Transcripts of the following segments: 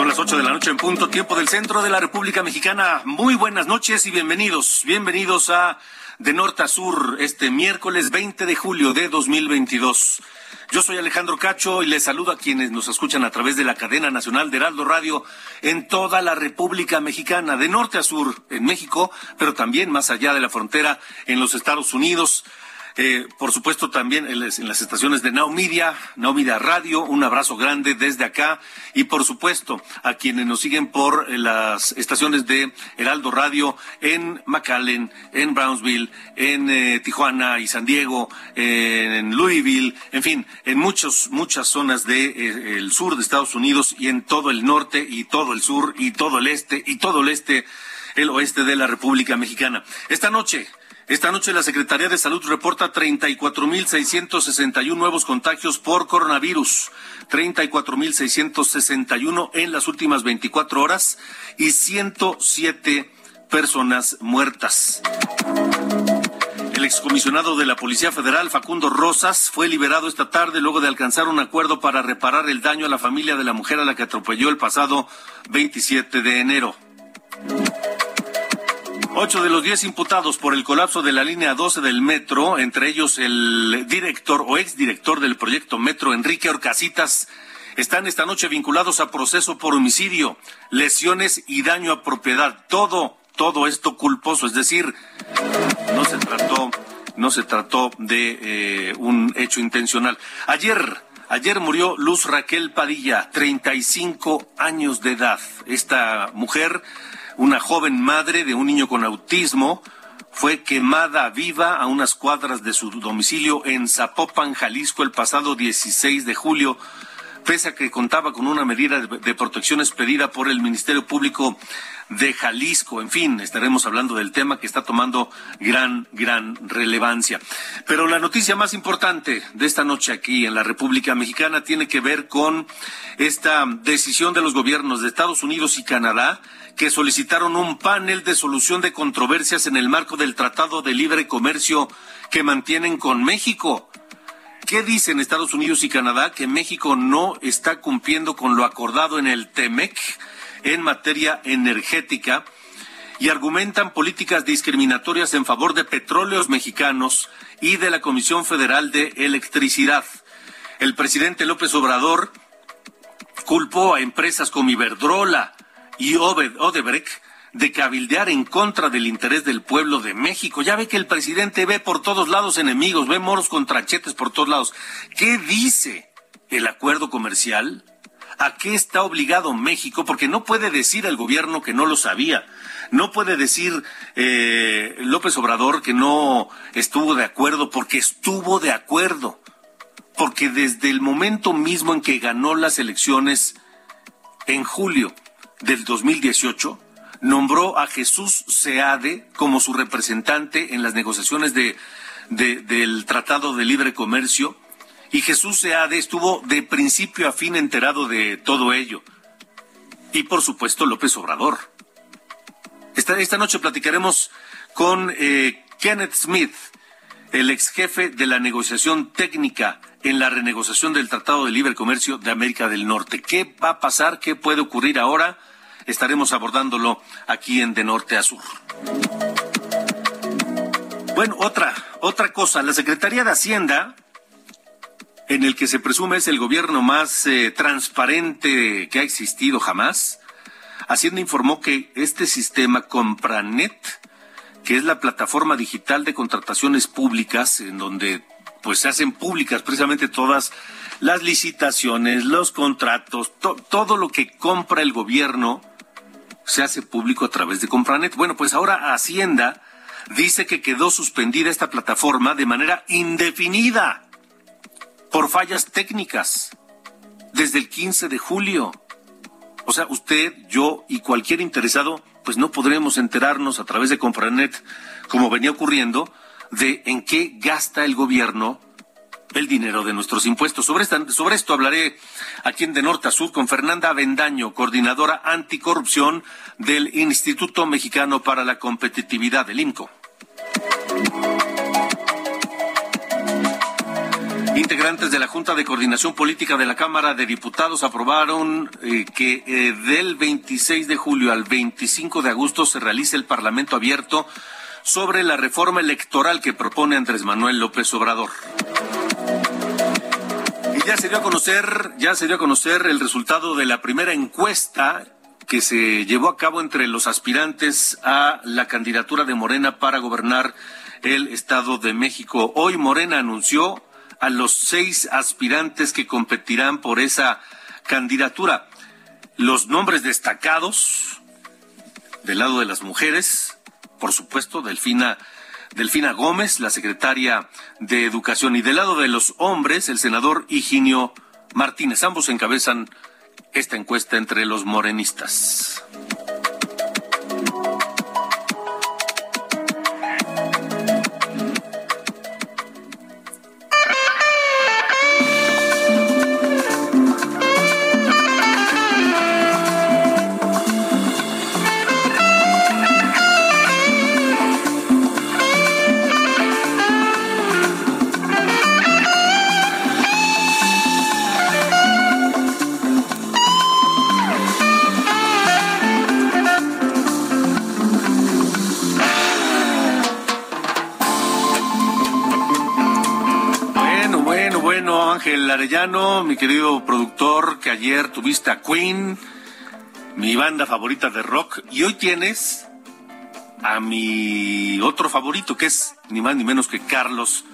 Son las 8 de la noche en punto, tiempo del centro de la República Mexicana. Muy buenas noches y bienvenidos. Bienvenidos a De Norte a Sur, este miércoles 20 de julio de 2022. Yo soy Alejandro Cacho y les saludo a quienes nos escuchan a través de la cadena nacional de Heraldo Radio en toda la República Mexicana, de norte a sur en México, pero también más allá de la frontera en los Estados Unidos. Eh, por supuesto, también en las, estaciones de Now Media, Now Media Radio, un abrazo grande desde acá. Y por supuesto, a quienes nos siguen por eh, las estaciones de Heraldo Radio en McAllen, en Brownsville, en eh, Tijuana y San Diego, en Louisville, en fin, en muchos, muchas zonas del de, sur de Estados Unidos y en todo el norte y todo el sur y todo el este y todo el este, el oeste de la República Mexicana. Esta noche, esta noche la Secretaría de Salud reporta 34.661 nuevos contagios por coronavirus, 34.661 en las últimas 24 horas y 107 personas muertas. El excomisionado de la Policía Federal, Facundo Rosas, fue liberado esta tarde luego de alcanzar un acuerdo para reparar el daño a la familia de la mujer a la que atropelló el pasado 27 de enero. Ocho de los diez imputados por el colapso de la línea 12 del metro, entre ellos el director o exdirector del proyecto Metro, Enrique Orcasitas, están esta noche vinculados a proceso por homicidio, lesiones y daño a propiedad. Todo, todo esto culposo, es decir, no se trató, no se trató de eh, un hecho intencional. Ayer, ayer murió Luz Raquel Padilla, 35 años de edad. Esta mujer una joven madre de un niño con autismo fue quemada viva a unas cuadras de su domicilio en Zapopan, Jalisco, el pasado 16 de julio, pese a que contaba con una medida de protección expedida por el Ministerio Público de Jalisco. En fin, estaremos hablando del tema que está tomando gran, gran relevancia. Pero la noticia más importante de esta noche aquí en la República Mexicana tiene que ver con esta decisión de los gobiernos de Estados Unidos y Canadá que solicitaron un panel de solución de controversias en el marco del Tratado de Libre Comercio que mantienen con México. ¿Qué dicen Estados Unidos y Canadá? Que México no está cumpliendo con lo acordado en el TEMEC en materia energética y argumentan políticas discriminatorias en favor de petróleos mexicanos y de la Comisión Federal de Electricidad. El presidente López Obrador culpó a empresas como Iberdrola, y Odebrecht de cabildear en contra del interés del pueblo de México. Ya ve que el presidente ve por todos lados enemigos, ve moros contrachetes por todos lados. ¿Qué dice el acuerdo comercial? ¿A qué está obligado México? Porque no puede decir el gobierno que no lo sabía. No puede decir eh, López Obrador que no estuvo de acuerdo, porque estuvo de acuerdo. Porque desde el momento mismo en que ganó las elecciones en julio del 2018 nombró a Jesús Seade como su representante en las negociaciones de, de, del Tratado de Libre Comercio y Jesús Seade estuvo de principio a fin enterado de todo ello. Y por supuesto López Obrador. Esta, esta noche platicaremos con eh, Kenneth Smith, el ex jefe de la negociación técnica en la renegociación del Tratado de Libre Comercio de América del Norte. ¿Qué va a pasar? ¿Qué puede ocurrir ahora? Estaremos abordándolo aquí en De Norte a Sur. Bueno, otra, otra cosa, la Secretaría de Hacienda en el que se presume es el gobierno más eh, transparente que ha existido jamás, Hacienda informó que este sistema Compranet, que es la plataforma digital de contrataciones públicas, en donde pues se hacen públicas precisamente todas las licitaciones, los contratos, todo lo que compra el gobierno se hace público a través de Compranet. Bueno, pues ahora Hacienda dice que quedó suspendida esta plataforma de manera indefinida por fallas técnicas desde el 15 de julio. O sea, usted, yo y cualquier interesado, pues no podremos enterarnos a través de Compranet, como venía ocurriendo, de en qué gasta el gobierno el dinero de nuestros impuestos. Sobre, esta, sobre esto hablaré aquí en De Norte a Sur con Fernanda Avendaño, coordinadora anticorrupción del Instituto Mexicano para la Competitividad, del IMCO. Integrantes de la Junta de Coordinación Política de la Cámara de Diputados aprobaron eh, que eh, del 26 de julio al 25 de agosto se realice el Parlamento abierto sobre la reforma electoral que propone Andrés Manuel López Obrador. Y ya se dio a conocer, ya se dio a conocer el resultado de la primera encuesta que se llevó a cabo entre los aspirantes a la candidatura de Morena para gobernar el Estado de México. Hoy Morena anunció a los seis aspirantes que competirán por esa candidatura. Los nombres destacados del lado de las mujeres, por supuesto, Delfina, Delfina Gómez, la secretaria de Educación, y del lado de los hombres, el senador Higinio Martínez. Ambos encabezan esta encuesta entre los morenistas. Arellano, mi querido productor, que ayer tuviste a Queen, mi banda favorita de rock, y hoy tienes a mi otro favorito, que es ni más ni menos que Carlos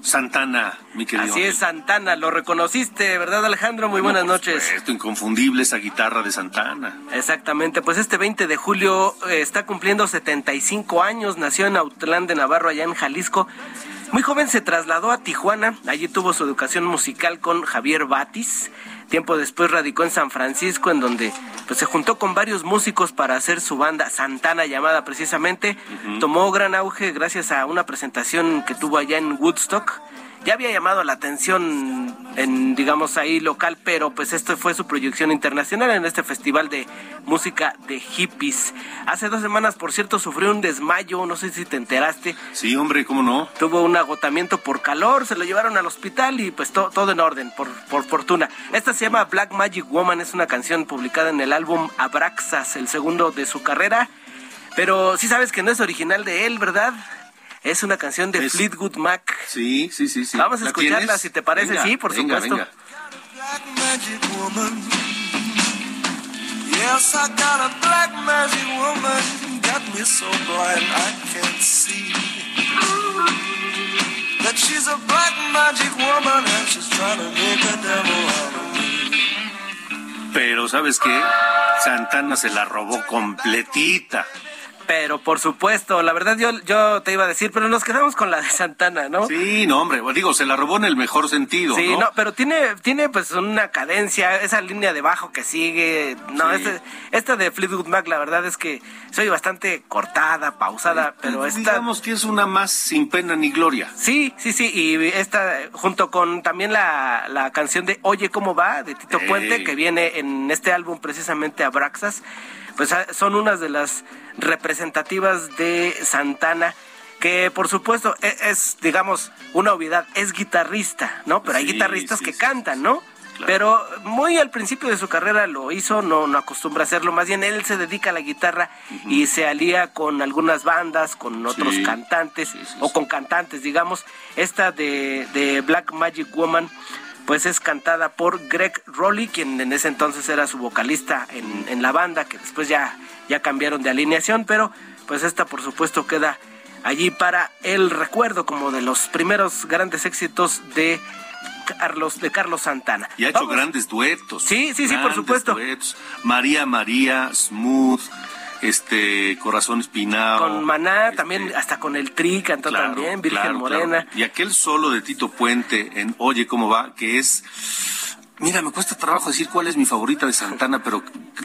Santana, mi querido. Así es, Santana, lo reconociste, ¿verdad, Alejandro? Muy buenas noches. Esto inconfundible esa guitarra de Santana. Exactamente, pues este 20 de julio eh, está cumpliendo 75 años, nació en Autlán de Navarro, allá en Jalisco. Muy joven se trasladó a Tijuana, allí tuvo su educación musical con Javier Batis. Tiempo después radicó en San Francisco, en donde pues, se juntó con varios músicos para hacer su banda Santana llamada precisamente. Tomó gran auge gracias a una presentación que tuvo allá en Woodstock ya había llamado la atención en, digamos, ahí local, pero pues esto fue su proyección internacional en este festival de música de hippies. Hace dos semanas, por cierto, sufrió un desmayo, no sé si te enteraste. Sí, hombre, ¿cómo no? Tuvo un agotamiento por calor, se lo llevaron al hospital y pues todo en orden, por, por fortuna. Esta se llama Black Magic Woman, es una canción publicada en el álbum Abraxas, el segundo de su carrera. Pero sí sabes que no es original de él, ¿verdad? Es una canción de Fleetwood Mac. Sí, sí, sí, sí. Vamos a escucharla si te parece, sí, por supuesto. Venga. Yes, I got a black magic woman, got me so blind I can't see. That she's a black magic woman and she's trying to make a devil out of me. Pero ¿sabes qué? Santana se la robó completita. Pero por supuesto, la verdad yo, yo te iba a decir, pero nos quedamos con la de Santana, ¿no? Sí, no, hombre, digo, se la robó en el mejor sentido. Sí, no, pero tiene, tiene pues una cadencia, esa línea de bajo que sigue. No, este, esta de Fleetwood Mac, la verdad es que soy bastante cortada, pausada, pero esta. Digamos que es una más sin pena ni gloria. Sí, sí, sí, y esta, junto con también la, la canción de Oye, ¿cómo va? de Tito Puente, que viene en este álbum precisamente Abraxas pues ah, son unas de las representativas de Santana que por supuesto e, es, digamos una obviedad es guitarrista no pero hay guitarristas que cantan no Pero muy al principio de su carrera lo hizo, no, no acostumbra a hacerlo, más bien él se dedica a la guitarra y se alía con algunas bandas, con otros cantantes o con cantantes, digamos. Esta de, de Black Magic Woman pues es cantada por Greg Rowley, quien en ese entonces era su vocalista en, en la banda, que después ya, ya cambiaron de alineación, pero pues esta por supuesto queda allí para el recuerdo como de los primeros grandes éxitos de Carlos, de Carlos Santana. Y ha hecho grandes duetos. Sí, sí, sí, por supuesto. María María, Smooth, este Corazón Espinado. Con Maná, este, también hasta con el Tri cantó también, Virgen Morena. Y aquel solo de Tito Puente en Oye cómo va, que es Mira, me cuesta trabajo decir cuál es mi favorita de Santana, pero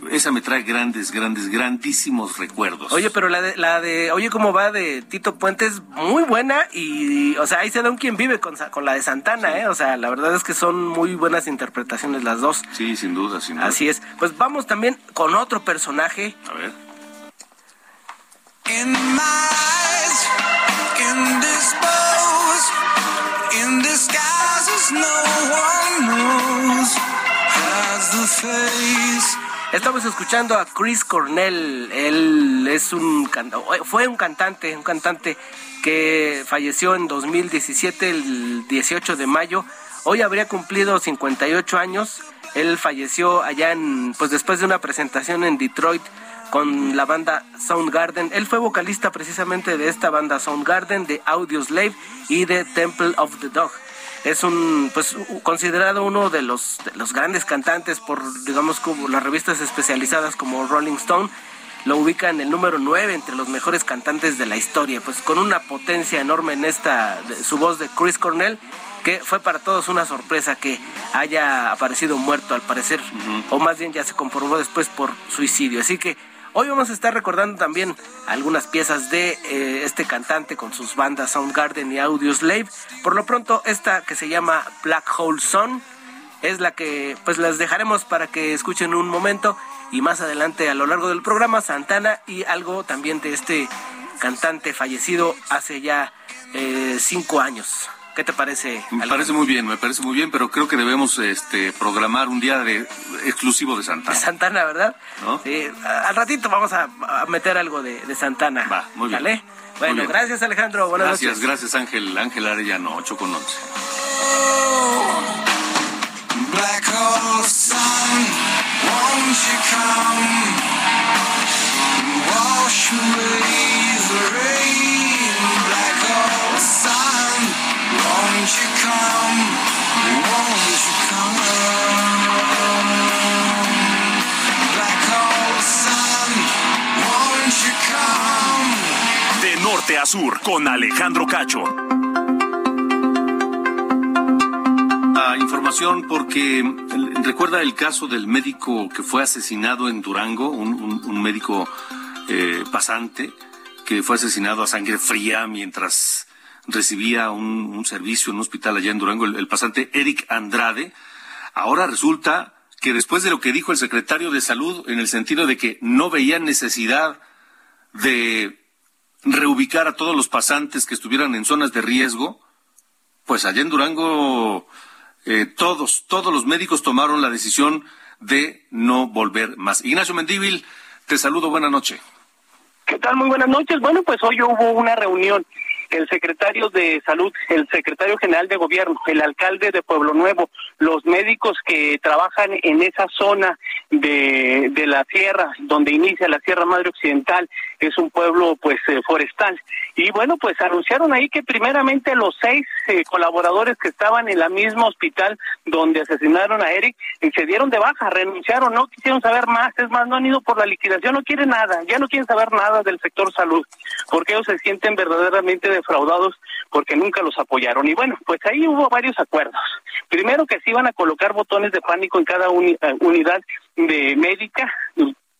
esa me trae grandes, grandes, grandísimos recuerdos. Oye, pero la de, la de Oye, ¿cómo va? de Tito Puentes, muy buena y, o sea, ahí se da un quien vive con, con la de Santana, ¿eh? O sea, la verdad es que son muy buenas interpretaciones las dos. Sí, sin duda, sin duda. Así es. Pues vamos también con otro personaje. A ver. Estamos escuchando a Chris Cornell. Él es un fue un cantante, un cantante que falleció en 2017, el 18 de mayo. Hoy habría cumplido 58 años. Él falleció allá en, pues después de una presentación en Detroit con la banda Soundgarden. Él fue vocalista precisamente de esta banda Soundgarden, de Audioslave y de Temple of the Dog es un pues considerado uno de los, los grandes cantantes por digamos como las revistas especializadas como Rolling Stone lo ubica en el número 9 entre los mejores cantantes de la historia, pues con una potencia enorme en esta su voz de Chris Cornell que fue para todos una sorpresa que haya aparecido muerto al parecer o más bien ya se comprobó después por suicidio. Así que Hoy vamos a estar recordando también algunas piezas de eh, este cantante con sus bandas Soundgarden y Audioslave. Por lo pronto, esta que se llama Black Hole Sun es la que pues las dejaremos para que escuchen un momento y más adelante a lo largo del programa Santana y algo también de este cantante fallecido hace ya eh, cinco años. ¿Qué te parece? Me parece muy bien, me parece muy bien, pero creo que debemos este, programar un día de, exclusivo de Santana. De Santana, ¿verdad? Sí, al ratito vamos a, meter algo de, Santana. Va, muy bien. ¿Vale? Bueno, gracias Alejandro, buenas gracias, noches. Gracias, Ángel, Ángel Arellano, 8 con 11. Black hole sun, won't you come? Wash away the rain, De norte a sur, con Alejandro Cacho. información porque recuerda el caso del médico que fue asesinado en Durango, un, médico eh, pasante que fue asesinado a sangre fría mientras recibía un, servicio en un hospital allá en Durango, el, pasante Eric Andrade. Ahora resulta que después de lo que dijo el secretario de Salud, en el sentido de que no veía necesidad de reubicar a todos los pasantes que estuvieran en zonas de riesgo, pues allá en Durango eh, todos, todos los médicos tomaron la decisión de no volver más. Ignacio Mendívil, te saludo, buena noche. ¿Qué tal? Muy buenas noches. Bueno, pues hoy hubo una reunión el secretario de Salud, el secretario general de Gobierno, el alcalde de Pueblo Nuevo, los médicos que trabajan en esa zona de, de la sierra, donde inicia la Sierra Madre Occidental, es un pueblo pues eh, forestal. Y bueno, pues anunciaron ahí que primeramente los seis eh, colaboradores que estaban en la misma hospital donde asesinaron a Eric eh, se dieron de baja, renunciaron, no quisieron saber más, es más, no han ido por la liquidación, no quieren nada, ya no quieren saber nada del sector salud, porque ellos se sienten verdaderamente defraudados porque nunca los apoyaron. Y bueno, pues ahí hubo varios acuerdos. Primero que se iban a colocar botones de pánico en cada unidad de médica,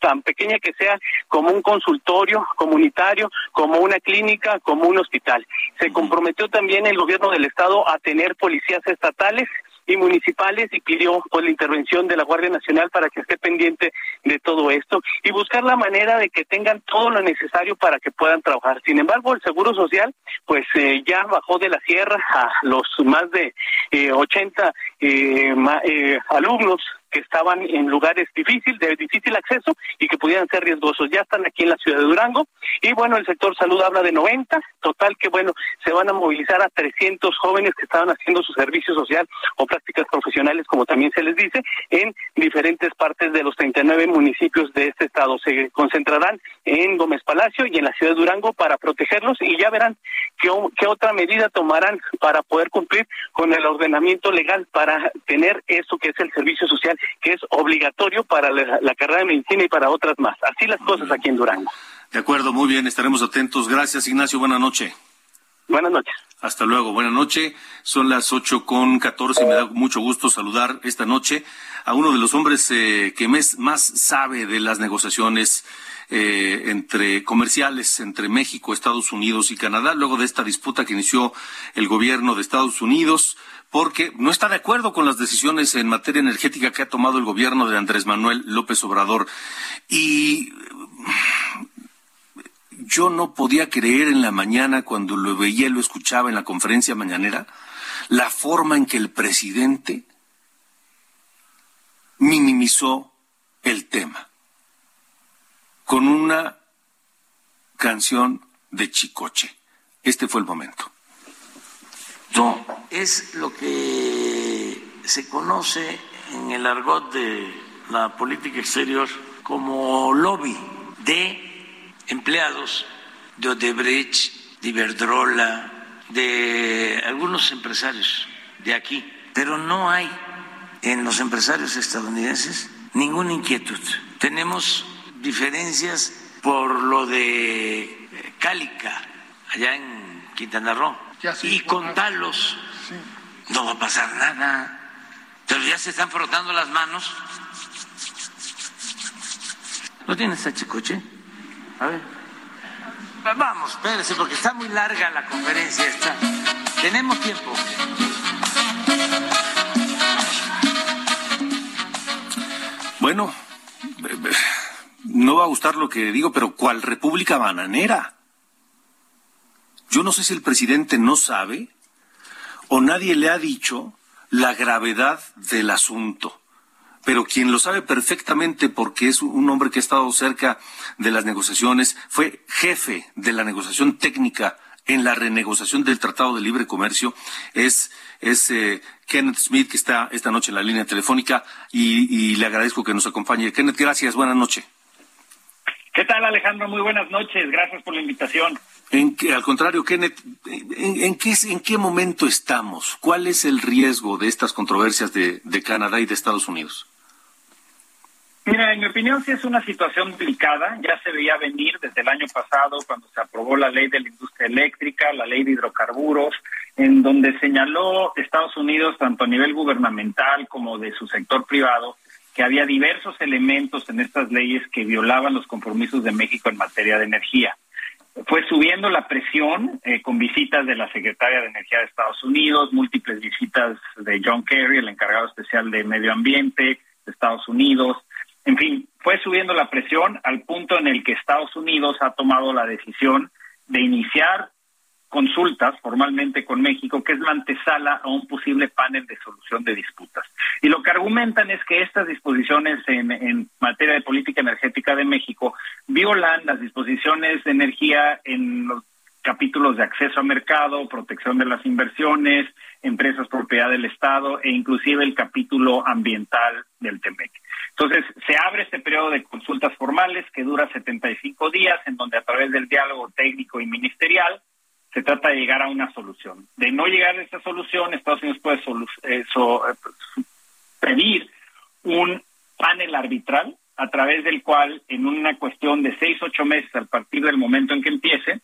tan pequeña que sea, como un consultorio comunitario, como una clínica, como un hospital. Se comprometió también el gobierno del estado a tener policías estatales y municipales y pidió pues, la intervención de la Guardia Nacional para que esté pendiente de todo esto y buscar la manera de que tengan todo lo necesario para que puedan trabajar. Sin embargo, el Seguro Social pues eh, ya bajó de la sierra a los más de eh, 80 eh, eh, alumnos que estaban en lugares difíciles, de difícil acceso y que pudieran ser riesgosos. Ya están aquí en la ciudad de Durango y bueno, el sector salud habla de 90, total que bueno, se van a movilizar a 300 jóvenes que estaban haciendo su servicio social o prácticas profesionales, como también se les dice, en diferentes partes de los 39 municipios de este estado. Se concentrarán en Gómez Palacio y en la ciudad de Durango para protegerlos y ya verán qué, qué otra medida tomarán para poder cumplir con el ordenamiento legal para tener eso que es el servicio social, que es obligatorio para la, carrera de medicina y para otras más. Así las cosas aquí en Durango. De acuerdo, muy bien, estaremos atentos. Gracias, Ignacio. Buenas noches. Buenas noches. Hasta luego, buenas noches. Son las ocho con catorce. Me da mucho gusto saludar esta noche a uno de los hombres eh, que más sabe de las negociaciones eh, entre comerciales entre México, Estados Unidos y Canadá, luego de esta disputa que inició el gobierno de Estados Unidos, porque no está de acuerdo con las decisiones en materia energética que ha tomado el gobierno de Andrés Manuel López Obrador. Y yo no podía creer en la mañana cuando lo veía y lo escuchaba en la conferencia mañanera, la forma en que el presidente minimizó el tema con una canción de Chicoche. Este fue el momento. No, es lo que se conoce en el argot de la política exterior como lobby de empleados de Odebrecht, de Iberdrola, de algunos empresarios de aquí. Pero no hay en los empresarios estadounidenses ninguna inquietud. Tenemos diferencias por lo de Cálica, allá en Quintana Roo. Y con Talos no va a pasar nada. Pero ya se están frotando las manos. ¿No tienes a Chicoche? A ver. Vamos, espérese, porque está muy larga la conferencia esta. Tenemos tiempo. Bueno, no va a gustar lo que digo, pero ¿cuál república bananera? Yo no sé si el presidente no sabe o nadie le ha dicho la gravedad del asunto. Pero quien lo sabe perfectamente porque es un hombre que ha estado cerca de las negociaciones, fue jefe de la negociación técnica en la renegociación del Tratado de Libre Comercio, es, es eh, Kenneth Smith, que está esta noche en la línea telefónica, y, y le agradezco que nos acompañe. Kenneth, gracias, buenas noches. ¿Qué tal, Alejandro? Muy buenas noches. Gracias por la invitación. En que, al contrario, Kenneth, ¿en, qué, ¿en qué momento estamos? ¿Cuál es el riesgo de estas controversias de, de Canadá y de Estados Unidos? Mira, en mi opinión sí es una situación delicada. Ya se veía venir desde el año pasado cuando se aprobó la ley de la industria eléctrica, la ley de hidrocarburos, en donde señaló Estados Unidos, tanto a nivel gubernamental como de su sector privado, que había diversos elementos en estas leyes que violaban los compromisos de México en materia de energía. Fue subiendo la presión eh, con visitas de la secretaria de Energía de Estados Unidos, múltiples visitas de John Kerry, el encargado especial de Medio Ambiente de Estados Unidos. En fin, fue subiendo la presión al punto en el que Estados Unidos ha tomado la decisión de iniciar consultas formalmente con México, que es la antesala a un posible panel de solución de disputas. Y lo que argumentan es que estas disposiciones en, materia de política energética de México violan las disposiciones de energía en los capítulos de acceso a mercado, protección de las inversiones, empresas propiedad del Estado e inclusive el capítulo ambiental del TEMEC. Entonces, se abre este periodo de consultas formales que dura 75 días, en donde a través del diálogo técnico y ministerial se trata de llegar a una solución. De no llegar a esa solución, Estados Unidos puede eh, eh, pedir un panel arbitral a través del cual, en una cuestión de seis, ocho meses a partir del momento en que empiece,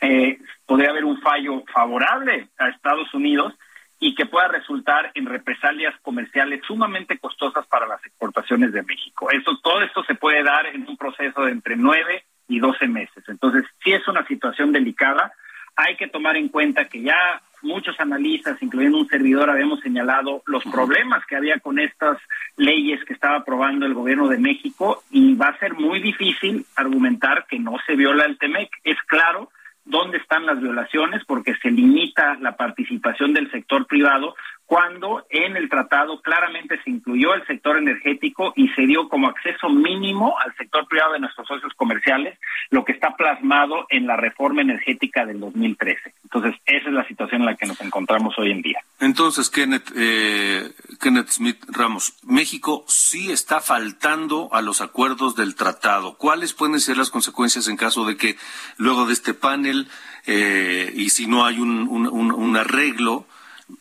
eh, podría haber un fallo favorable a Estados Unidos y que pueda resultar en represalias comerciales sumamente costosas para las exportaciones de México. Eso, todo esto se puede dar en un proceso de entre nueve y doce meses. Entonces, sí es una situación delicada hay que tomar en cuenta que ya muchos analistas, incluyendo un servidor, habíamos señalado los problemas que había con estas leyes que estaba aprobando el gobierno de México y va a ser muy difícil argumentar que no se viola el TEMEC. Es claro dónde están las violaciones porque se limita la participación del sector privado cuando en el tratado claramente se incluyó el sector energético y se dio como acceso mínimo al sector privado de nuestros socios comerciales, lo que está plasmado en la reforma energética del 2013. Entonces, esa es la situación en la que nos encontramos hoy en día. Entonces, Kenneth, eh, Kenneth Smith Ramos, México sí está faltando a los acuerdos del tratado. ¿Cuáles pueden ser las consecuencias en caso de que luego de este panel eh, y si no hay un, un arreglo,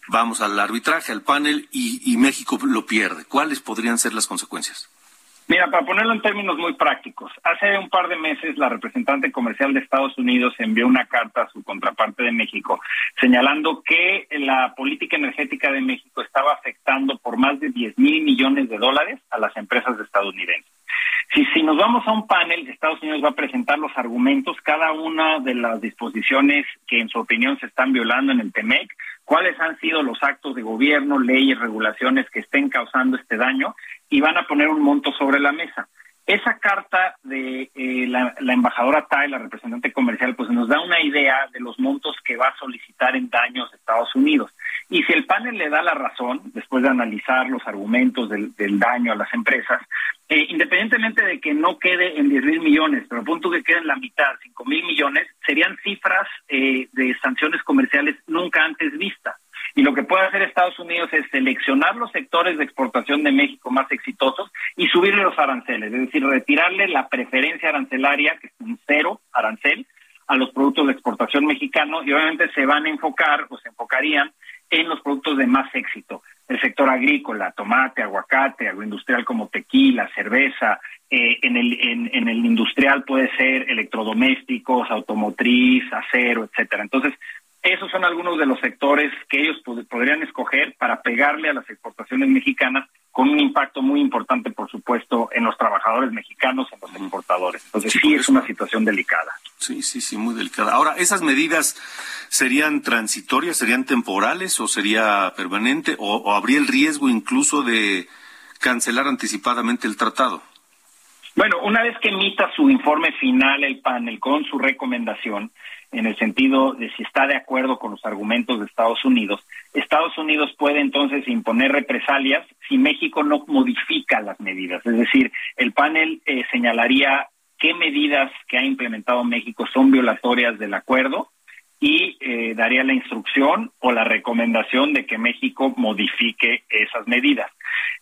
vamos al arbitraje, al panel y, México lo pierde. ¿Cuáles podrían ser las consecuencias? Mira, para ponerlo en términos muy prácticos, hace un par de meses la representante comercial de Estados Unidos envió una carta a su contraparte de México señalando que la política energética de México estaba afectando por más de 10 mil millones de dólares a las empresas estadounidenses. Si, si nos vamos a un panel, Estados Unidos va a presentar los argumentos, cada una de las disposiciones que en su opinión se están violando en el TEMEC, cuáles han sido los actos de gobierno, leyes, regulaciones que estén causando este daño y van a poner un monto sobre la mesa. Esa carta de eh, la, embajadora Tai, la representante comercial, pues nos da una idea de los montos que va a solicitar en daños Estados Unidos. Y si el panel le da la razón, después de analizar los argumentos del, daño a las empresas, eh, independientemente de que no quede en 10 mil millones, pero punto que quede en la mitad, 5 mil millones, serían cifras eh, de sanciones comerciales nunca antes vistas. Y lo que puede hacer Estados Unidos es seleccionar los sectores de exportación de México más exitosos y subirle los aranceles, es decir, retirarle la preferencia arancelaria, que es un cero arancel, a los productos de exportación mexicanos y obviamente se van a enfocar o se enfocarían en los productos de más éxito. El sector agrícola, tomate, aguacate, agroindustrial como tequila, cerveza, eh, en, el, en, el industrial puede ser electrodomésticos, automotriz, acero, etcétera. Entonces, esos son algunos de los sectores que ellos podrían escoger para pegarle a las exportaciones mexicanas con un impacto muy importante, por supuesto, en los trabajadores mexicanos, en los exportadores. Entonces sí, es una situación delicada. Sí, sí, sí, muy delicada. Ahora, ¿esas medidas serían transitorias, serían temporales o sería permanente o, o habría el riesgo incluso de cancelar anticipadamente el tratado? Bueno, una vez que emita su informe final el panel con su recomendación, en el sentido de si está de acuerdo con los argumentos de Estados Unidos, Estados Unidos puede entonces imponer represalias si México no modifica las medidas. Es decir, el panel eh, señalaría qué medidas que ha implementado México son violatorias del acuerdo y eh, daría la instrucción o la recomendación de que México modifique esas medidas.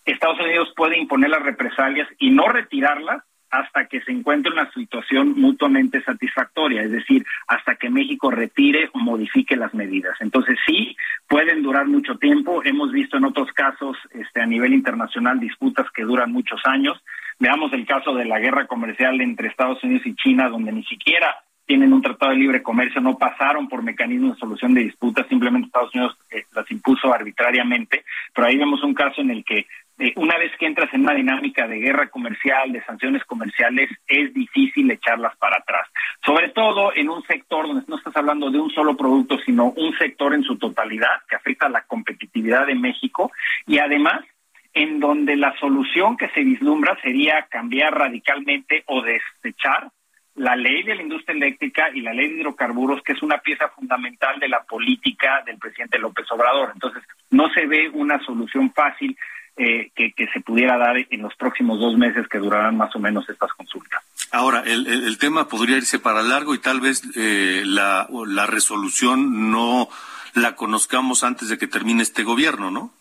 Estados Unidos puede imponer las represalias y no retirarlas hasta que se encuentre una situación mutuamente satisfactoria, es decir, hasta que México retire o modifique las medidas. Entonces sí, pueden durar mucho tiempo. Hemos visto en otros casos este, a nivel internacional disputas que duran muchos años. Veamos el caso de la guerra comercial entre Estados Unidos y China, donde ni siquiera tienen un tratado de libre comercio, no pasaron por mecanismos de solución de disputas, simplemente Estados Unidos eh, las impuso arbitrariamente, pero ahí vemos un caso en el que eh, una vez que entras en una dinámica de guerra comercial, de sanciones comerciales, es difícil echarlas para atrás. Sobre todo en un sector donde no estás hablando de un solo producto, sino un sector en su totalidad que afecta a la competitividad de México y además en donde la solución que se vislumbra sería cambiar radicalmente o desechar la ley de la industria eléctrica y la ley de hidrocarburos, que es una pieza fundamental de la política del presidente López Obrador. Entonces, no se ve una solución fácil eh, que, se pudiera dar en los próximos dos meses que durarán más o menos estas consultas. Ahora, el, tema podría irse para largo y tal vez eh, la, la resolución no la conozcamos antes de que termine este gobierno, ¿no?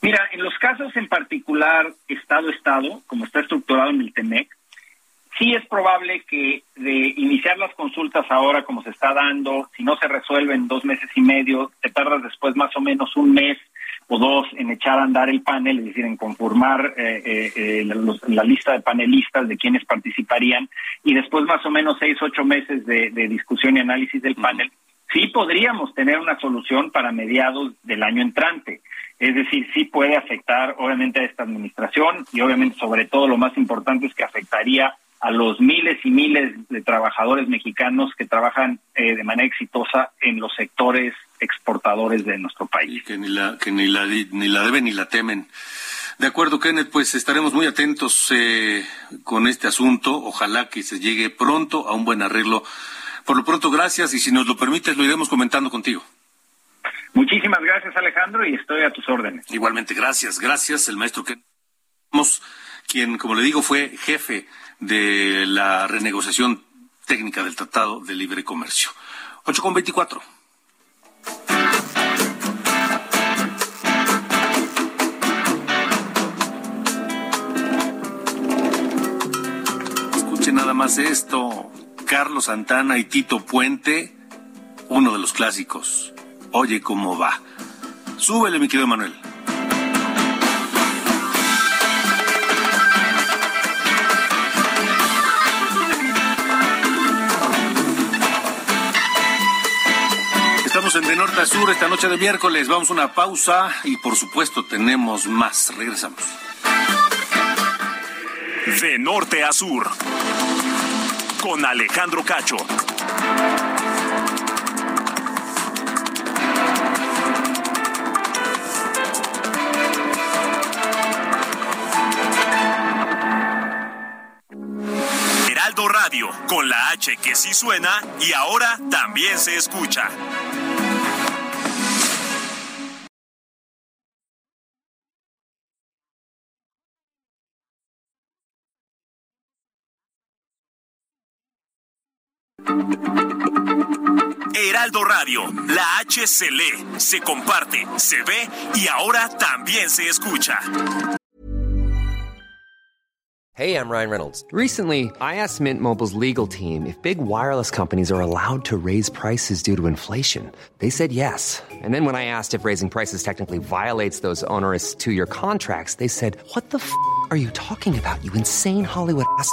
Mira, en los casos en particular Estado-Estado, como está estructurado en el TEMEC, sí es probable que de iniciar las consultas ahora como se está dando, si no se resuelve en dos meses y medio, te tardas después más o menos un mes o dos en echar a andar el panel, es decir, en conformar eh, eh, eh la, lista de panelistas de quienes participarían y después más o menos seis, ocho meses de, discusión y análisis del panel, sí podríamos tener una solución para mediados del año entrante. Es decir, sí puede afectar obviamente a esta administración y obviamente sobre todo lo más importante es que afectaría a los miles y miles de trabajadores mexicanos que trabajan eh, de manera exitosa en los sectores exportadores de nuestro país. que ni la, que ni la, ni la deben ni la temen. De acuerdo, Kenneth, pues estaremos muy atentos eh, con este asunto. Ojalá que se llegue pronto a un buen arreglo. Por lo pronto, gracias y si nos lo permites, lo iremos comentando contigo. Muchísimas gracias, Alejandro, y estoy a tus órdenes. Igualmente, gracias, gracias. El maestro que quien, como le digo, fue jefe de la renegociación técnica del Tratado de Libre Comercio. 8 con 24. Escuche nada más esto. Carlos Santana y Tito Puente, uno de los clásicos. Oye cómo va. Súbele, mi querido Manuel. Norte a Sur esta noche de miércoles. Vamos a una pausa y por supuesto tenemos más. Regresamos. De Norte a Sur. Con Alejandro Cacho. Heraldo Radio, con la H que sí suena y ahora también se escucha. Heraldo Radio, la H se lee, se comparte, se ve y ahora también se escucha. Hey, I'm Ryan Reynolds. Recently, I asked Mint Mobile's legal team if big wireless companies are allowed to raise prices due to inflation. They said yes. And then when I asked if raising prices technically violates those onerous two year contracts, they said, What the f are you talking about, you insane Hollywood ass?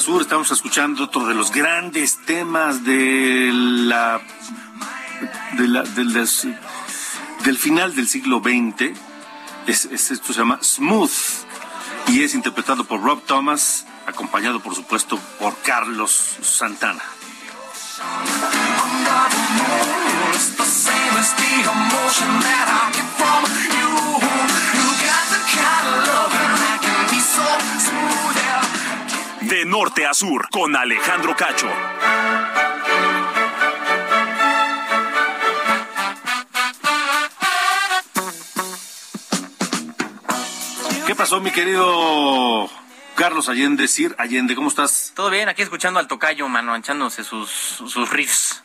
Sur. Estamos escuchando otro de los grandes temas de la, del, final del siglo XX. Es, esto se llama Smooth y es interpretado por Rob Thomas, acompañado por supuesto por Carlos Santana. De norte a sur, con Alejandro Cacho. ¿Qué pasó, mi querido Carlos Allende? Sir Allende, ¿cómo estás? Todo bien, aquí escuchando al tocayo, mano, anchándose sus, sus riffs.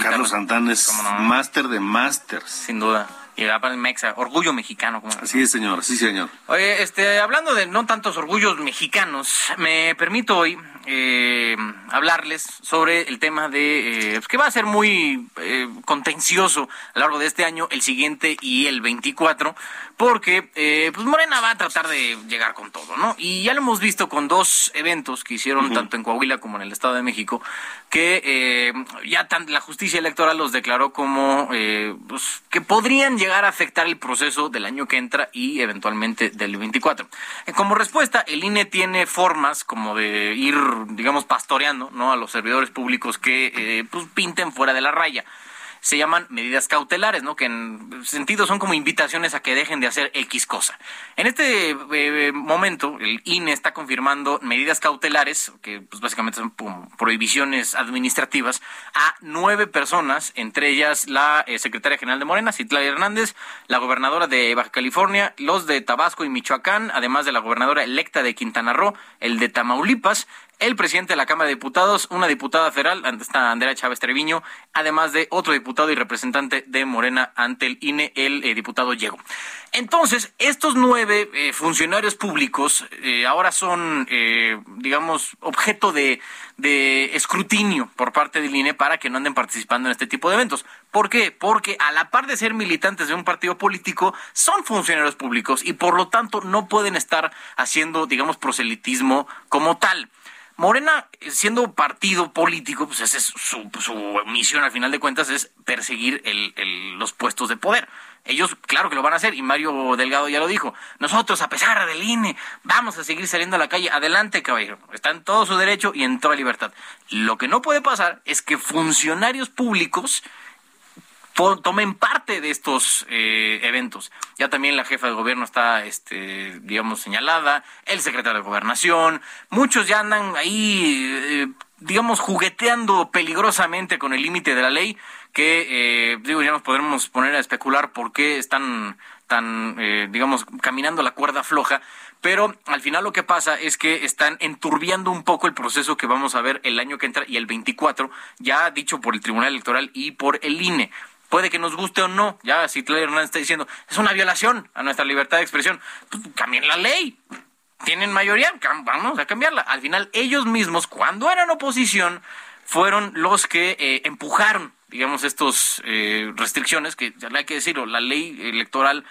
Carlos Santana es máster de masters. Sin duda. Y Mexa, orgullo mexicano. Como así es, señor, sí, señor. Oye, este, hablando de no tantos orgullos mexicanos, me permito hoy eh, hablarles sobre el tema de eh, pues, que va a ser muy eh, contencioso a lo largo de este año, el siguiente y el 24, porque eh, pues Morena va a tratar de llegar con todo, ¿no? Y ya lo hemos visto con dos eventos que hicieron tanto en Coahuila como en el Estado de México, que ya tan, la justicia electoral los declaró como pues, que podrían llegar a afectar el proceso del año que entra y eventualmente del 24. Eh, como respuesta, el INE tiene formas como de ir, digamos, pastoreando ¿no? a los servidores públicos que eh, pues, pinten fuera de la raya se llaman medidas cautelares, ¿no? Que en sentido son como invitaciones a que dejen de hacer X cosa. En este eh, momento, el INE está confirmando medidas cautelares, que pues básicamente son prohibiciones administrativas, a nueve personas, entre ellas la eh, secretaria general de Morena, Citlali Hernández, la gobernadora de Baja California, los de Tabasco y Michoacán, además de la gobernadora electa de Quintana Roo, el de Tamaulipas, el presidente de la Cámara de Diputados, una diputada federal, está Andrea Chávez Treviño, además de otro diputado y representante de Morena ante el INE, el eh, diputado Diego. Entonces, estos nueve eh, funcionarios públicos eh, ahora son, digamos, objeto de, de escrutinio por parte del INE para que no anden participando en este tipo de eventos. ¿Por qué? Porque a la par de ser militantes de un partido político, son funcionarios públicos y por lo tanto no pueden estar haciendo, digamos, proselitismo como tal. Morena, siendo partido político, pues esa es su, misión al final de cuentas, es perseguir los puestos de poder. Ellos, claro que lo van a hacer, y Mario Delgado ya lo dijo. Nosotros, a pesar del INE, vamos a seguir saliendo a la calle. Adelante, caballero. Está en todo su derecho y en toda libertad. Lo que no puede pasar es que funcionarios públicos tomen parte de estos eh, eventos. Ya también la jefa de gobierno está, este, digamos, señalada, el secretario de gobernación, muchos ya andan ahí, eh, digamos, jugueteando peligrosamente con el límite de la ley, que, eh, digo, ya nos podremos poner a especular por qué están tan, digamos, caminando la cuerda floja, pero al final lo que pasa es que están enturbiando un poco el proceso que vamos a ver el año que entra y el 24, ya dicho por el Tribunal Electoral y por el INE puede que nos guste o no. Ya si Claudia Hernández está diciendo, es una violación a nuestra libertad de expresión, pues cambien la ley. Tienen mayoría, vamos a cambiarla. Al final, ellos mismos, cuando eran oposición, fueron los que eh, empujaron digamos, estas eh, restricciones, que hay que decirlo, la ley electoral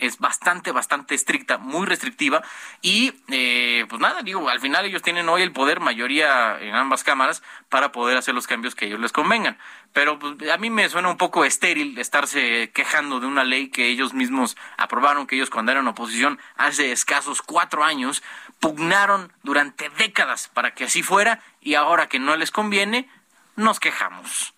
es bastante, bastante estricta, muy restrictiva, y eh, pues nada, digo, al final ellos tienen hoy el poder, mayoría en ambas cámaras, para poder hacer los cambios que ellos les convengan. Pero pues, a mí me suena un poco estéril estarse quejando de una ley que ellos mismos aprobaron, que ellos cuando eran oposición hace escasos cuatro años, pugnaron durante décadas para que así fuera, y ahora que no les conviene, nos quejamos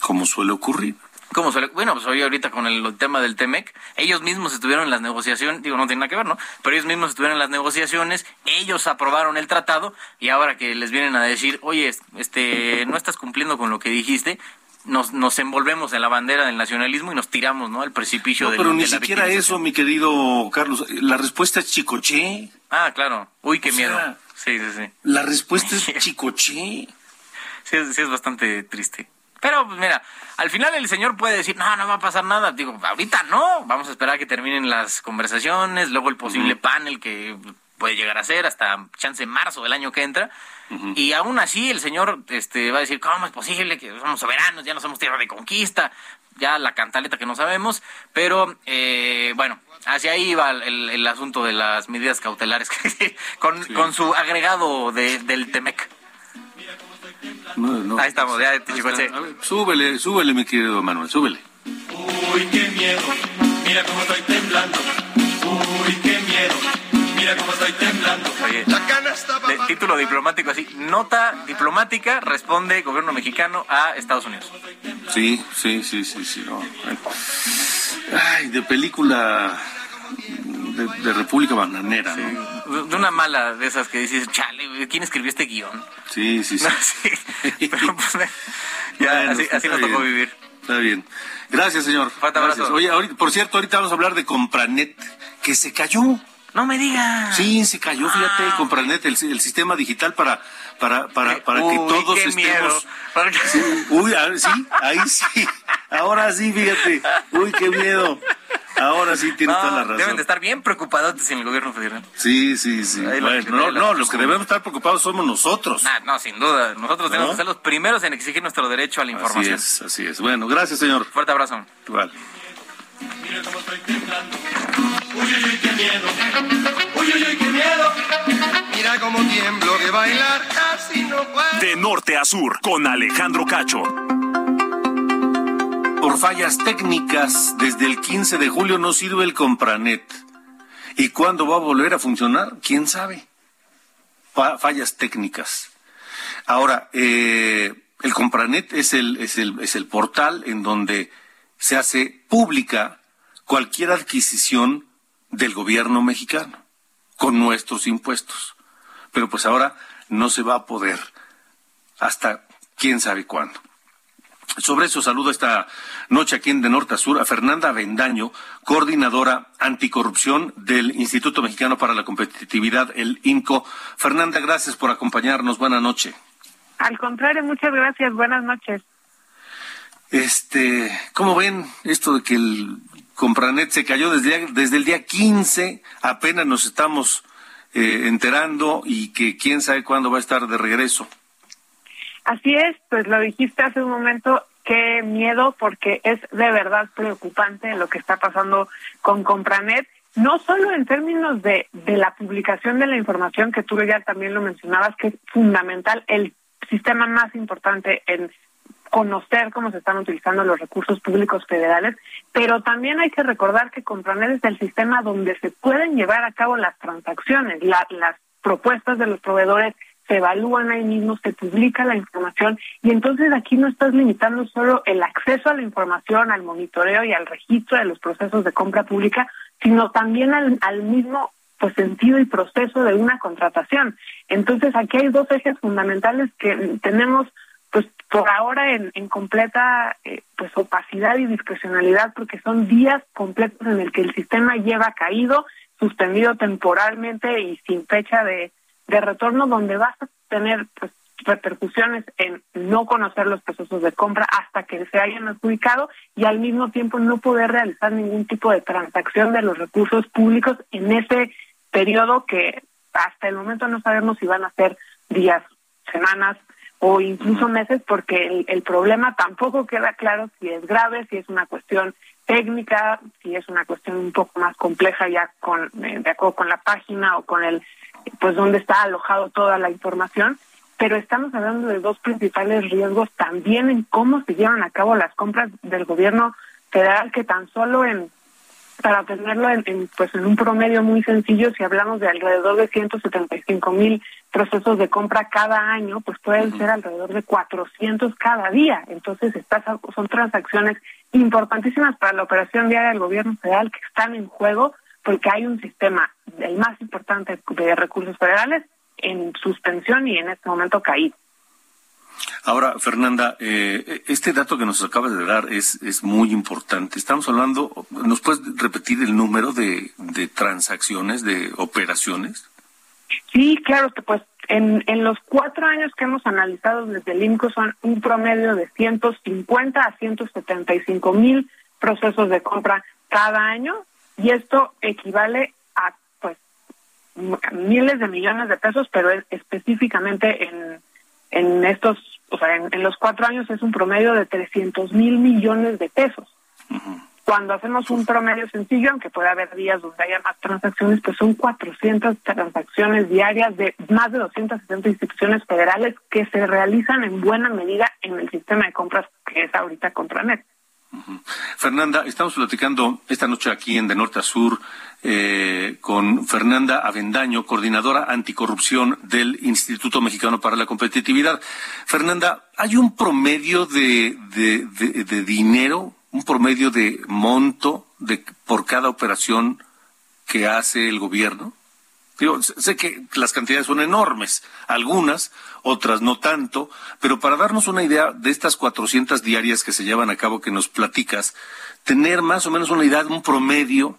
como suele ocurrir. Como suele, bueno, pues hoy ahorita con el, tema del TEMEC, ellos mismos estuvieron en las negociaciones, digo, no tiene nada que ver, ¿no? Pero ellos mismos estuvieron en las negociaciones, ellos aprobaron el tratado y ahora que les vienen a decir, oye, este, no estás cumpliendo con lo que dijiste, nos, nos envolvemos en la bandera del nacionalismo y nos tiramos, ¿no? Al precipicio no, Pero ni siquiera eso, mi querido Carlos. La respuesta es chicoché. Ah, claro. Uy, qué miedo. sí, sí, sí. La respuesta es chicoché. Sí, sí, es bastante triste. Pero, pues mira, al final el señor puede decir, no, no va a pasar nada. Digo, ahorita no, vamos a esperar a que terminen las conversaciones, luego el posible panel que puede llegar a ser hasta chance marzo del año que entra. Y aún así el señor este, va a decir, ¿cómo es posible que somos soberanos, ya no somos tierra de conquista? Ya la cantaleta que no sabemos, pero eh, bueno, hacia ahí va el, asunto de las medidas cautelares con, con su agregado de, del TEMEC. Ahí estamos, ya te Súbele, súbele, mi querido Manuel, súbele. Uy, qué miedo, mira cómo estoy temblando. Uy, qué miedo, mira cómo estoy temblando. Oye, de, título diplomático así, nota diplomática responde gobierno mexicano a Estados Unidos. Sí, sí, sí, sí, sí. Ay, de película de, República Bananera, De una mala de esas que dices, chale, ¿quién escribió este guion? Sí, sí, sí. Pero pues, ya, así, nos tocó vivir. Está bien. Gracias, señor. Gracias. Oye, por cierto, ahorita vamos a hablar de Compranet, que se cayó. No me digas. Sí, se cayó, fíjate, ah. Compranet, el, sistema digital para para para para que todos estemos. uy, sí, ahí sí. Ahora sí, fíjate. Uy, qué miedo. Ahora sí tienes toda la razón. Deben de estar bien preocupados en el gobierno federal. Sí, sí, sí. no, no, los que debemos estar preocupados somos nosotros. Ah, no, sin duda. Nosotros tenemos que ser los primeros en exigir nuestro derecho a la información. Así es, así es. Bueno, gracias, señor. Fuerte abrazo. Mira cómo estoy temblando. Uy, uy, uy, qué miedo. Uy, uy, uy, qué miedo. Mira cómo tiemblo de bailar casi no puedo. De norte a sur, con Alejandro Cacho. Por fallas técnicas. Desde el 15 de julio no sirve el Compranet. ¿Y cuándo va a volver a funcionar? ¿Quién sabe? fallas técnicas. Ahora, eh, el Compranet es el, es, el, es el portal en donde se hace pública cualquier adquisición del gobierno mexicano con nuestros impuestos. Pero pues ahora no se va a poder hasta quién sabe cuándo. Sobre eso saludo esta noche aquí en De Norte a Sur a Fernanda Vendaño, coordinadora anticorrupción del Instituto Mexicano para la Competitividad, el INCO. Fernanda, gracias por acompañarnos. Buenas noches. Al contrario, muchas gracias. Buenas noches. Este, ¿cómo ven esto de que el Compranet se cayó desde, desde el día 15? Apenas nos estamos eh, enterando y que quién sabe cuándo va a estar de regreso. Así es, pues lo dijiste hace un momento, qué miedo porque es de verdad preocupante lo que está pasando con Compranet, no solo en términos de, de la publicación de la información, que tú ya también lo mencionabas, que es fundamental, el sistema más importante en conocer cómo se están utilizando los recursos públicos federales, pero también hay que recordar que Compranet es el sistema donde se pueden llevar a cabo las transacciones, las propuestas de los proveedores se evalúan ahí mismo, se publica la información y entonces aquí no estás limitando solo el acceso a la información, al monitoreo y al registro de los procesos de compra pública, sino también al, al mismo pues sentido y proceso de una contratación. Entonces aquí hay dos ejes fundamentales que tenemos pues por ahora en, en completa eh, pues opacidad y discrecionalidad porque son días completos en el que el sistema lleva caído, suspendido temporalmente y sin fecha de de retorno donde vas a tener pues, repercusiones en no conocer los procesos de compra hasta que se hayan adjudicado y al mismo tiempo no poder realizar ningún tipo de transacción de los recursos públicos en ese periodo que hasta el momento no sabemos si van a ser días, semanas o incluso meses porque el, el problema tampoco queda claro si es grave, si es una cuestión técnica, si es una cuestión un poco más compleja ya con eh, de acuerdo con la página o con el pues donde está alojado toda la información, pero estamos hablando de dos principales riesgos también en cómo se llevan a cabo las compras del gobierno federal que tan solo en para tenerlo en, pues en un promedio muy sencillo, si hablamos de alrededor de 175 mil procesos de compra cada año, pues pueden ser alrededor de 400 cada día. Entonces, estas son transacciones importantísimas para la operación diaria del gobierno federal que están en juego porque hay un sistema, el más importante de recursos federales, en suspensión y en este momento caído. Ahora, Fernanda, eh, este dato que nos acabas de dar es, es muy importante. Estamos hablando, ¿nos puedes repetir el número de, de transacciones, de operaciones? Sí, claro, que pues en, en los cuatro años que hemos analizado desde el INCO son un promedio de 150 a 175 mil procesos de compra cada año y esto equivale a pues miles de millones de pesos, pero es específicamente en, en estos, o sea, en, los cuatro años es un promedio de 300 mil millones de pesos. Cuando hacemos un promedio sencillo, aunque puede haber días donde haya más transacciones, pues son 400 transacciones diarias de más de 270 instituciones federales que se realizan en buena medida en el sistema de compras que es ahorita Fernanda, estamos platicando esta noche aquí en De Norte a Sur eh, con Fernanda Avendaño, coordinadora anticorrupción del Instituto Mexicano para la Competitividad. Fernanda, ¿hay un promedio de, de, dinero, un promedio de monto de, por cada operación que hace el gobierno? Sé que las cantidades son enormes, algunas, otras no tanto, pero para darnos una idea de estas 400 diarias que se llevan a cabo que nos platicas, tener más o menos una idea, un promedio.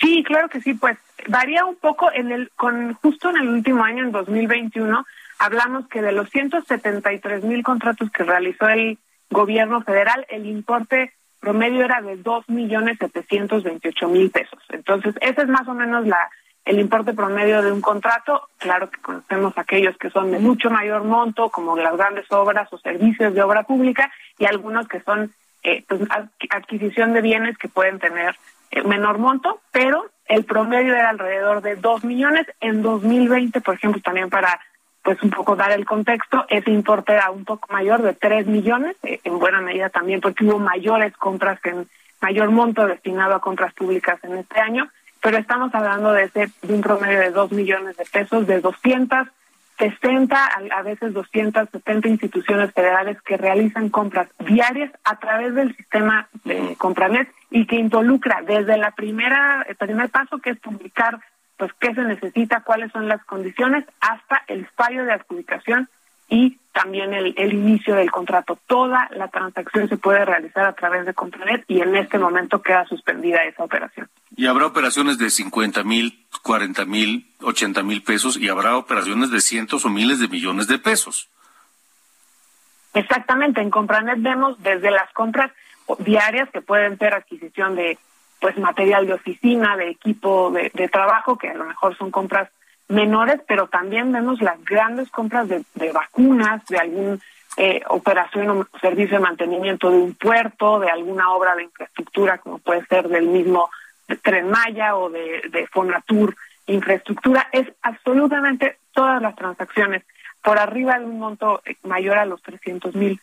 Sí, claro que sí, pues varía un poco en el con justo en el último año en 2021 hablamos que de los 173 mil contratos que realizó el gobierno federal, el importe promedio era de dos millones setecientos veintiocho mil pesos. Entonces, ese es más o menos la el importe promedio de un contrato. Claro que conocemos aquellos que son de mucho mayor monto, como las grandes obras o servicios de obra pública, y algunos que son eh, pues, adquisición de bienes que pueden tener eh, menor monto, pero el promedio era alrededor de dos millones. En 2020, por ejemplo, también para pues un poco dar el contexto, ese importe era un poco mayor de 3 millones, eh, en buena medida también porque hubo mayores compras, en mayor monto destinado a compras públicas en este año, pero estamos hablando de, ese, de un promedio de 2 millones de pesos, de 260, a veces 270 instituciones federales que realizan compras diarias a través del sistema de Compranet y que involucra desde la primera, el primer paso que es publicar pues qué se necesita, cuáles son las condiciones, hasta el fallo de adjudicación y también el, inicio del contrato. Toda la transacción se puede realizar a través de Compranet y en este momento queda suspendida esa operación. Y habrá operaciones de 50 mil, 40 mil, 80 mil pesos y habrá operaciones de cientos o miles de millones de pesos. Exactamente, en Compranet vemos desde las compras diarias que pueden ser adquisición de pues material de oficina, de equipo de, trabajo, que a lo mejor son compras menores, pero también vemos las grandes compras de, vacunas, de alguna eh, operación o servicio de mantenimiento de un puerto, de alguna obra de infraestructura, como puede ser del mismo Tren Maya o de, de Fonatur Infraestructura. Es absolutamente todas las transacciones por arriba de un monto mayor a los 300 mil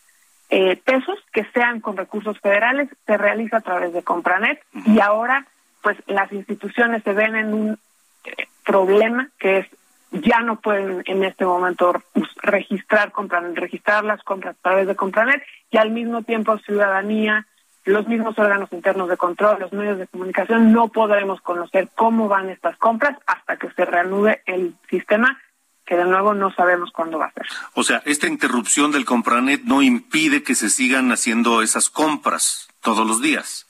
eh, pesos que sean con recursos federales se realiza a través de Compranet. Y ahora pues las instituciones se ven en un eh, problema que es ya no pueden en este momento registrar Compranet, registrar las compras a través de Compranet y al mismo tiempo ciudadanía, los mismos órganos internos de control, los medios de comunicación no podremos conocer cómo van estas compras hasta que se reanude el sistema que de nuevo no sabemos cuándo va a ser. O sea, esta interrupción del Compranet no impide que se sigan haciendo esas compras todos los días.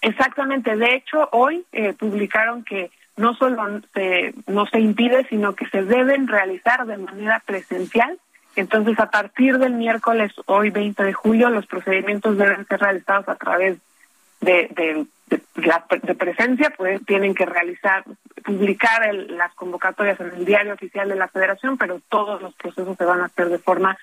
Exactamente. De hecho, hoy eh, publicaron que no solo se, no se impide, sino que se deben realizar de manera presencial. Entonces, a partir del miércoles, hoy 20 de julio, los procedimientos deben ser realizados a través de, de de, presencia, pues tienen que realizar, publicar las convocatorias en el diario oficial de la Federación, pero todos los procesos se van a hacer de forma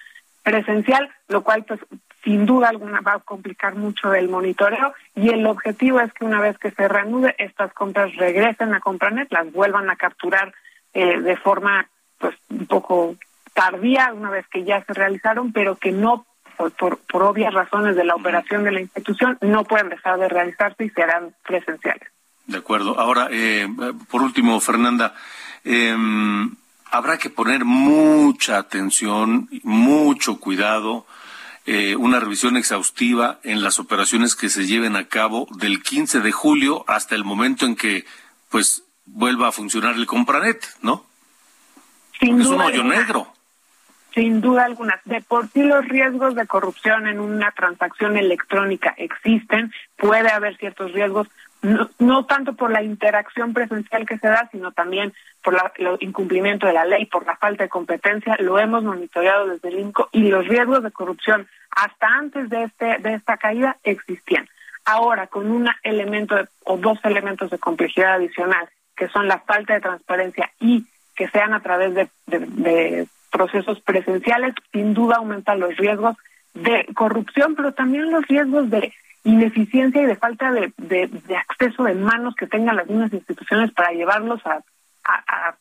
presencial, lo cual pues sin duda alguna va a complicar mucho el monitoreo. Y el objetivo es que una vez que se reanude estas compras regresen a Compranet, las vuelvan a capturar eh, de forma pues un poco tardía una vez que ya se realizaron, pero que no por, por, obvias razones de la operación de la institución, no pueden dejar de realizarse y serán presenciales. De acuerdo. Ahora, eh, por último, Fernanda, em, habrá que poner mucha atención, mucho cuidado, eh, una revisión exhaustiva en las operaciones que se lleven a cabo del 15 de julio hasta el momento en que, pues, vuelva a funcionar el Compranet, ¿no? Sin es un hoyo negro. Sin duda alguna. De por sí los riesgos de corrupción en una transacción electrónica existen, puede haber ciertos riesgos, no, tanto por la interacción presencial que se da, sino también por el incumplimiento de la ley, por la falta de competencia. Lo hemos monitoreado desde el INCO y los riesgos de corrupción hasta antes de, este, de esta caída existían. Ahora, con un elemento o dos elementos de complejidad adicional, que son la falta de transparencia y que sean a través de procesos presenciales, sin duda aumentan los riesgos de corrupción, pero también los riesgos de ineficiencia y de falta de, de, acceso de manos que tengan las mismas instituciones para llevarlos a, a,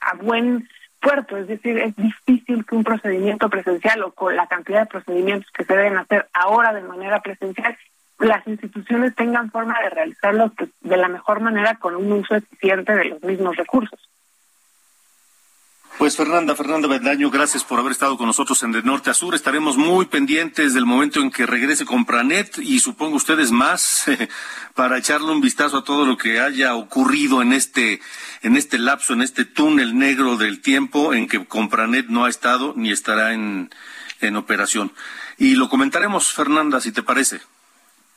a, buen puerto. Es decir, es difícil que un procedimiento presencial o con la cantidad de procedimientos que se deben hacer ahora de manera presencial, las instituciones tengan forma de realizarlos de la mejor manera con un uso eficiente de los mismos recursos. Pues Fernanda, Fernanda Bendaño, gracias por haber estado con nosotros en De Norte a Sur. Estaremos muy pendientes del momento en que regrese con Pranet y supongo ustedes más para echarle un vistazo a todo lo que haya ocurrido en este, en este lapso, en este túnel negro del tiempo en que Compranet no ha estado ni estará en, en operación. Y lo comentaremos, Fernanda, si te parece.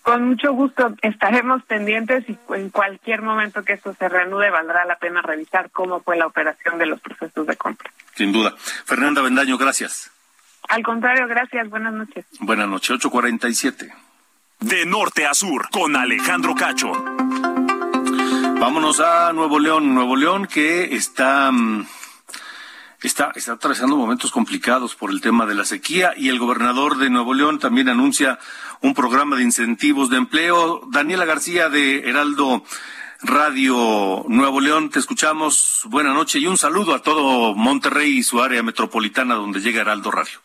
Con mucho gusto estaremos pendientes y en cualquier momento que esto se reanude valdrá la pena revisar cómo fue la operación de los procesos de compra. Sin duda. Fernanda Bendaño, gracias. Al contrario, gracias. Buenas noches. Buenas noches, 847. De norte a sur, con Alejandro Cacho. Vámonos a Nuevo León. Nuevo León que está... Está, está atravesando momentos complicados por el tema de la sequía y el gobernador de Nuevo León también anuncia un programa de incentivos de empleo. Daniela García de Heraldo Radio Nuevo León. Te escuchamos. Buenas noches y un saludo a todo Monterrey y su área metropolitana donde llega Heraldo Radio.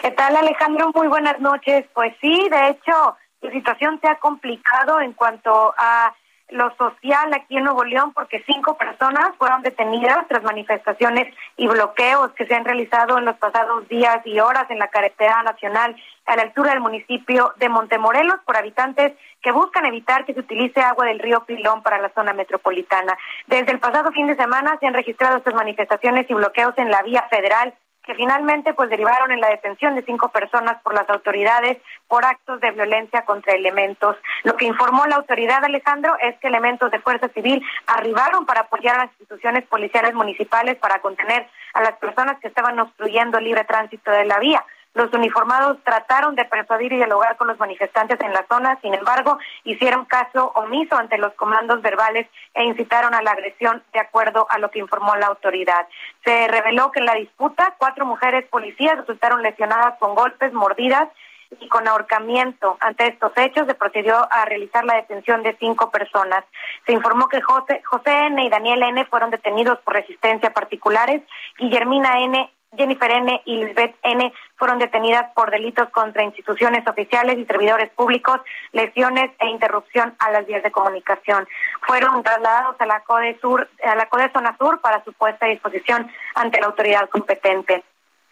¿Qué tal Alejandro? Muy buenas noches. Pues sí, de hecho, la situación se ha complicado en cuanto a lo social aquí en Nuevo León porque cinco personas fueron detenidas tras manifestaciones y bloqueos que se han realizado en los pasados días y horas en la carretera nacional a la altura del municipio de Montemorelos por habitantes que buscan evitar que se utilice agua del río Pilón para la zona metropolitana. Desde el pasado fin de semana se han registrado estas manifestaciones y bloqueos en la vía federal que finalmente pues derivaron en la detención de cinco personas por las autoridades por actos de violencia contra elementos. Lo que informó la autoridad Alejandro es que elementos de fuerza civil arribaron para apoyar a las instituciones policiales municipales para contener a las personas que estaban obstruyendo el libre tránsito de la vía. Los uniformados trataron de persuadir y dialogar con los manifestantes en la zona, sin embargo, hicieron caso omiso ante los comandos verbales e incitaron a la agresión de acuerdo a lo que informó la autoridad. Se reveló que en la disputa cuatro mujeres policías resultaron lesionadas con golpes, mordidas y con ahorcamiento. Ante estos hechos se procedió a realizar la detención de cinco personas. Se informó que José, José N. y Daniel N. fueron detenidos por resistencia particulares, Guillermina N. Jennifer N. y Lisbeth N. fueron detenidas por delitos contra instituciones oficiales y servidores públicos, lesiones e interrupción a las vías de comunicación. Fueron trasladados a la CODE Sur, a la CODE Zona Sur para su puesta a disposición ante la autoridad competente.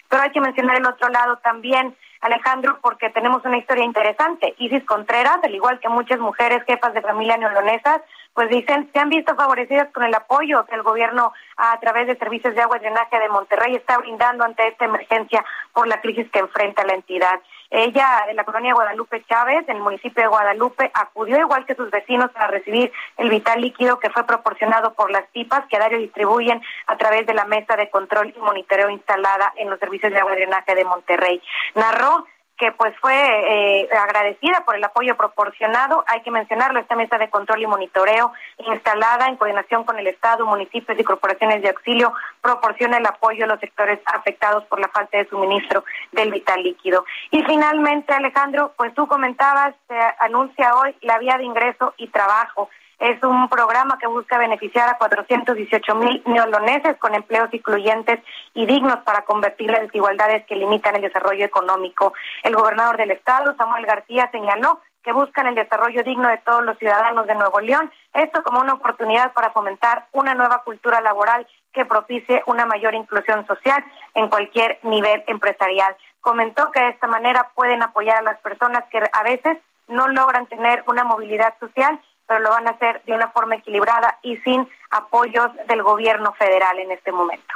Pero hay que mencionar el otro lado también, Alejandro, porque tenemos una historia interesante. Isis Contreras, al igual que muchas mujeres jefas de familia neolonesas, pues dicen, se han visto favorecidas con el apoyo que el gobierno a través de servicios de agua y drenaje de Monterrey está brindando ante esta emergencia por la crisis que enfrenta la entidad. Ella, de la colonia Guadalupe Chávez, en el municipio de Guadalupe, acudió igual que sus vecinos para recibir el vital líquido que fue proporcionado por las pipas que a diario distribuyen a través de la mesa de control y monitoreo instalada en los servicios de agua y drenaje de Monterrey. Narró que pues fue eh, agradecida por el apoyo proporcionado. Hay que mencionarlo, esta mesa de control y monitoreo instalada en coordinación con el Estado, municipios y corporaciones de auxilio proporciona el apoyo a los sectores afectados por la falta de suministro del vital líquido. Y finalmente, Alejandro, pues tú comentabas, se anuncia hoy la vía de ingreso y trabajo. Es un programa que busca beneficiar a 418 mil neoloneses con empleos incluyentes y dignos para convertir las desigualdades que limitan el desarrollo económico. El gobernador del estado, Samuel García, señaló que buscan el desarrollo digno de todos los ciudadanos de Nuevo León, esto como una oportunidad para fomentar una nueva cultura laboral que propicie una mayor inclusión social en cualquier nivel empresarial. Comentó que de esta manera pueden apoyar a las personas que a veces no logran tener una movilidad social pero lo van a hacer de una forma equilibrada y sin apoyos del gobierno federal en este momento.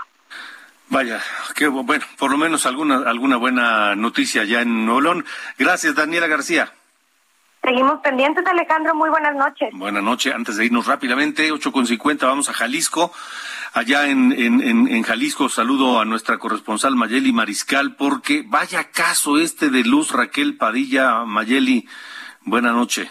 Vaya, qué bueno, por lo menos alguna alguna buena noticia ya en Nuevo Gracias, Daniela García. Seguimos pendientes, Alejandro. Muy buenas noches. Buenas noches. Antes de irnos rápidamente, ocho con cincuenta, vamos a Jalisco. Allá en, en, en, Jalisco saludo a nuestra corresponsal Mayeli Mariscal, porque vaya caso este de Luz Raquel Padilla. Mayeli, buena noche.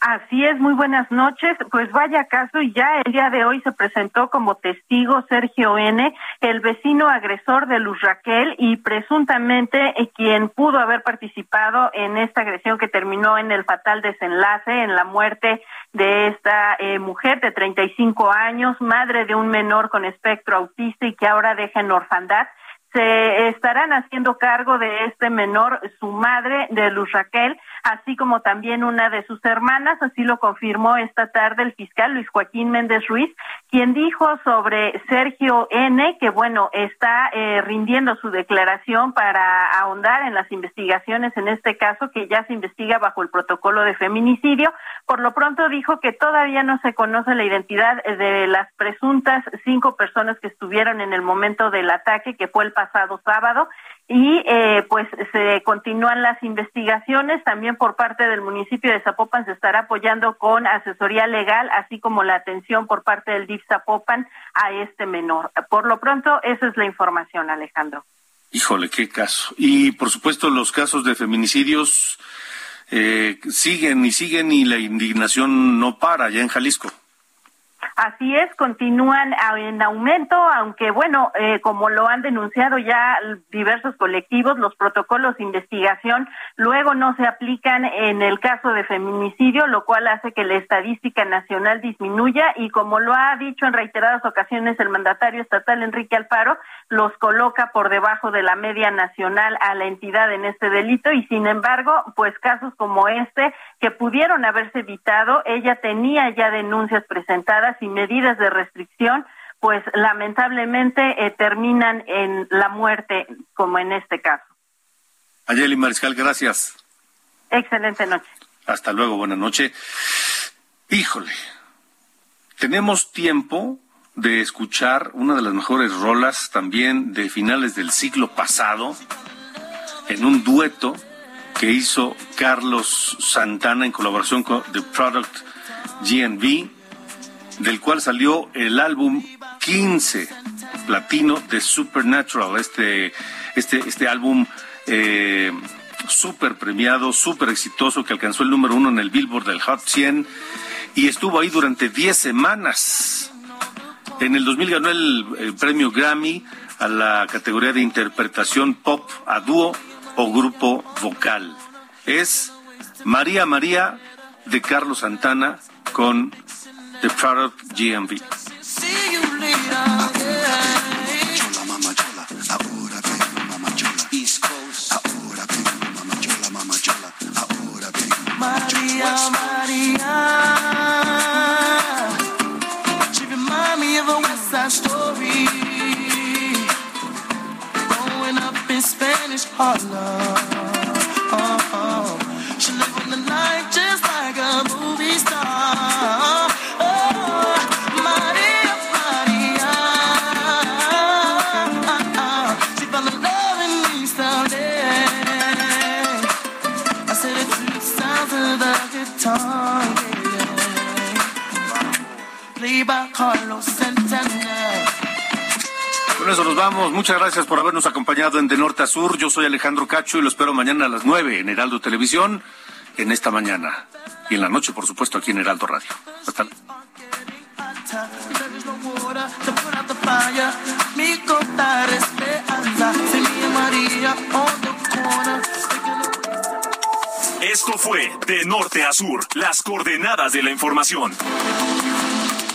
Así es, muy buenas noches. Pues vaya caso, y ya el día de hoy se presentó como testigo Sergio N., el vecino agresor de Luz Raquel y presuntamente eh, quien pudo haber participado en esta agresión que terminó en el fatal desenlace, en la muerte de esta eh, mujer de 35 años, madre de un menor con espectro autista y que ahora deja en orfandad se estarán haciendo cargo de este menor su madre de Luz Raquel, así como también una de sus hermanas, así lo confirmó esta tarde el fiscal Luis Joaquín Méndez Ruiz, quien dijo sobre Sergio N que bueno, está eh, rindiendo su declaración para ahondar en las investigaciones en este caso que ya se investiga bajo el protocolo de feminicidio. Por lo pronto dijo que todavía no se conoce la identidad de las presuntas cinco personas que estuvieron en el momento del ataque, que fue el pasado sábado, y eh, pues se continúan las investigaciones también por parte del municipio de Zapopan se estará apoyando con asesoría legal así como la atención por parte del DIF Zapopan a este menor. Por lo pronto esa es la información, Alejandro. Híjole, qué caso. Y por supuesto los casos de feminicidios eh, siguen y siguen y la indignación no para ya en Jalisco. Así es, continúan en aumento, aunque bueno, eh, como lo han denunciado ya diversos colectivos, los protocolos de investigación luego no se aplican en el caso de feminicidio, lo cual hace que la estadística nacional disminuya y como lo ha dicho en reiteradas ocasiones el mandatario estatal Enrique Alfaro, los coloca por debajo de la media nacional a la entidad en este delito y sin embargo, pues casos como este que pudieron haberse evitado, ella tenía ya denuncias presentadas y medidas de restricción, pues lamentablemente eh, terminan en la muerte, como en este caso. Ayeli Mariscal, gracias. Excelente noche. Hasta luego, buena noche. Híjole, tenemos tiempo de escuchar una de las mejores rolas también de finales del siglo pasado en un dueto que hizo Carlos Santana en colaboración con The Product GNB, del cual salió el álbum 15 platino de Supernatural, este, este, este álbum eh, súper premiado, súper exitoso, que alcanzó el número uno en el Billboard del Hot 100 y estuvo ahí durante 10 semanas. En el 2000 ganó el, premio Grammy a la categoría de interpretación pop a dúo o grupo vocal. Es María María de Carlos Santana con The Product GMV. María, María. West Story. Growing up in Spanish Harlem. By Carlos Santana. Con eso nos vamos. Muchas gracias por habernos acompañado en De Norte a Sur. Yo soy Alejandro Cacho y lo espero mañana a las 9 en Heraldo Televisión, en esta mañana. Y en la noche, por supuesto, aquí en Heraldo Radio. Hasta luego. Esto fue De Norte a Sur, las coordenadas de la información.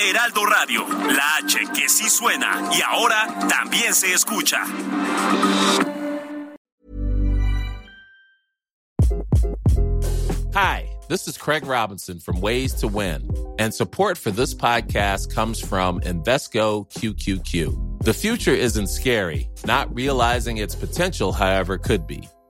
Heraldo Radio, la H que sí suena y ahora también se escucha. Hi, this is Craig Robinson from Ways to Win, and support for this podcast comes from Invesco QQQ. The future isn't scary, not realizing its potential, however, could be.